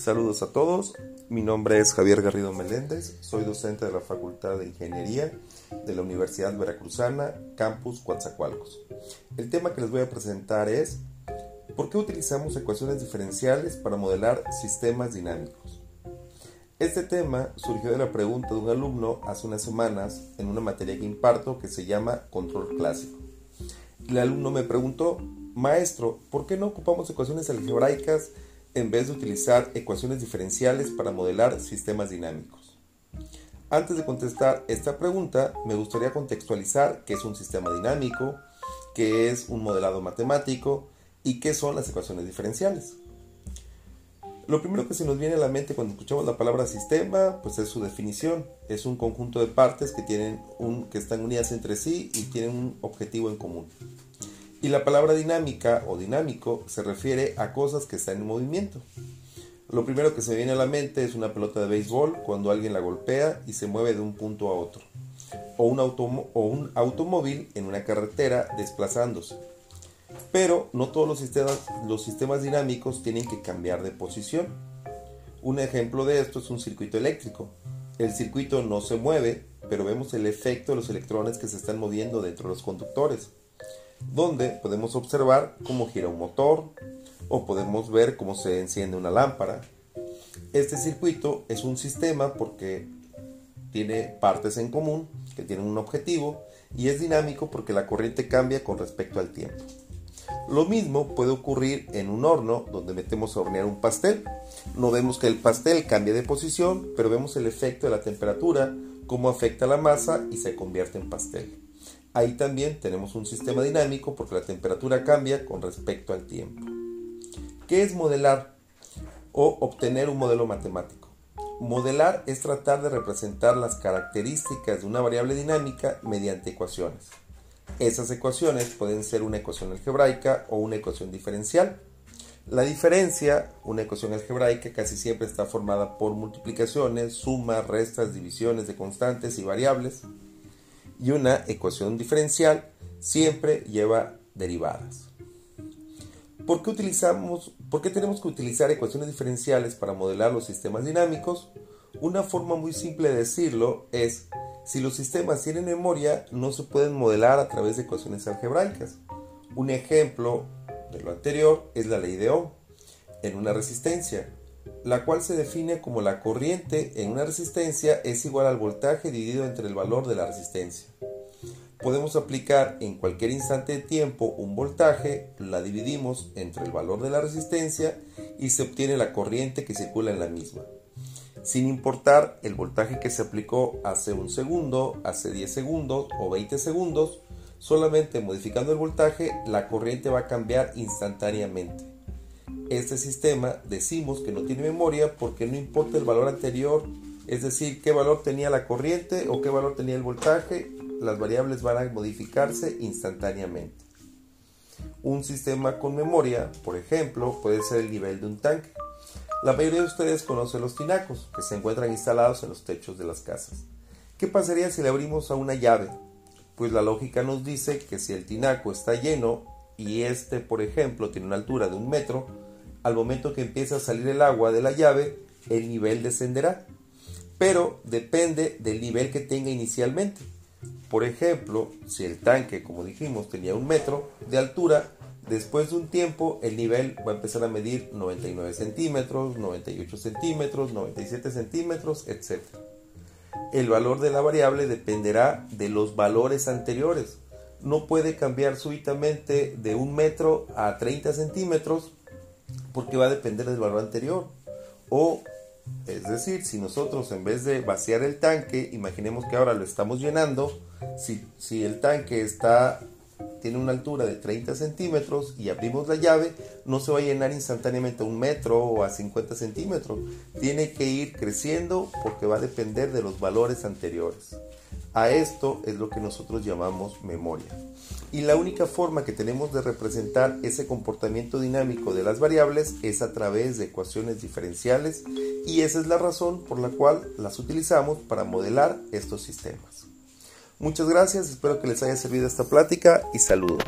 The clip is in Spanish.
Saludos a todos, mi nombre es Javier Garrido Meléndez, soy docente de la Facultad de Ingeniería de la Universidad Veracruzana, Campus Coatzacoalcos. El tema que les voy a presentar es ¿Por qué utilizamos ecuaciones diferenciales para modelar sistemas dinámicos? Este tema surgió de la pregunta de un alumno hace unas semanas en una materia que imparto que se llama Control Clásico. El alumno me preguntó, maestro, ¿por qué no ocupamos ecuaciones algebraicas en vez de utilizar ecuaciones diferenciales para modelar sistemas dinámicos? Antes de contestar esta pregunta, me gustaría contextualizar qué es un sistema dinámico, qué es un modelado matemático y qué son las ecuaciones diferenciales. Lo primero que se nos viene a la mente cuando escuchamos la palabra sistema, pues es su definición. Es un conjunto de partes que, tienen un, que están unidas entre sí y tienen un objetivo en común. Y la palabra dinámica o dinámico se refiere a cosas que están en movimiento. Lo primero que se viene a la mente es una pelota de béisbol cuando alguien la golpea y se mueve de un punto a otro. O un, automóvil en una carretera desplazándose. Pero no todos los sistemas, los sistemas dinámicos tienen que cambiar de posición. Un ejemplo de esto es un circuito eléctrico. El circuito no se mueve, pero vemos el efecto de los electrones que se están moviendo dentro de los conductores donde podemos observar cómo gira un motor o podemos ver cómo se enciende una lámpara. Este circuito es un sistema porque tiene partes en común que tienen un objetivo y es dinámico porque la corriente cambia con respecto al tiempo. Lo mismo puede ocurrir en un horno donde metemos a hornear un pastel. No vemos que el pastel cambie de posición, pero vemos el efecto de la temperatura, cómo afecta la masa y se convierte en pastel. Ahí también tenemos un sistema dinámico porque la temperatura cambia con respecto al tiempo. ¿Qué es modelar o obtener un modelo matemático? Modelar es tratar de representar las características de una variable dinámica mediante ecuaciones. Esas ecuaciones pueden ser una ecuación algebraica o una ecuación diferencial. La diferencia, una ecuación algebraica casi siempre está formada por multiplicaciones, sumas, restas, divisiones de constantes y variables y una ecuación diferencial siempre lleva derivadas. ¿Por qué, utilizamos, ¿Por qué tenemos que utilizar ecuaciones diferenciales para modelar los sistemas dinámicos? Una forma muy simple de decirlo es, si los sistemas tienen memoria, no se pueden modelar a través de ecuaciones algebraicas. Un ejemplo de lo anterior es la ley de Ohm en una resistencia la cual se define como la corriente en una resistencia es igual al voltaje dividido entre el valor de la resistencia. Podemos aplicar en cualquier instante de tiempo un voltaje, la dividimos entre el valor de la resistencia y se obtiene la corriente que circula en la misma. Sin importar el voltaje que se aplicó hace un segundo, hace 10 segundos o 20 segundos, solamente modificando el voltaje la corriente va a cambiar instantáneamente este sistema decimos que no tiene memoria porque no importa el valor anterior, es decir, qué valor tenía la corriente o qué valor tenía el voltaje, las variables van a modificarse instantáneamente. Un sistema con memoria, por ejemplo, puede ser el nivel de un tanque. La mayoría de ustedes conocen los tinacos, que se encuentran instalados en los techos de las casas. ¿Qué pasaría si le abrimos a una llave? Pues la lógica nos dice que si el tinaco está lleno y este, por ejemplo, tiene una altura de un metro, al momento que empieza a salir el agua de la llave, el nivel descenderá. Pero depende del nivel que tenga inicialmente. Por ejemplo, si el tanque, como dijimos, tenía un metro de altura, después de un tiempo el nivel va a empezar a medir 99 centímetros, 98 centímetros, 97 centímetros, etc. El valor de la variable dependerá de los valores anteriores. No puede cambiar súbitamente de un metro a 30 centímetros porque va a depender del valor anterior. O, es decir, si nosotros en vez de vaciar el tanque, imaginemos que ahora lo estamos llenando, si, si el tanque está tiene una altura de 30 centímetros y abrimos la llave, no se va a llenar instantáneamente a un metro o a 50 centímetros. Tiene que ir creciendo porque va a depender de los valores anteriores. A esto es lo que nosotros llamamos memoria. Y la única forma que tenemos de representar ese comportamiento dinámico de las variables es a través de ecuaciones diferenciales y esa es la razón por la cual las utilizamos para modelar estos sistemas. Muchas gracias, espero que les haya servido esta plática y saludos.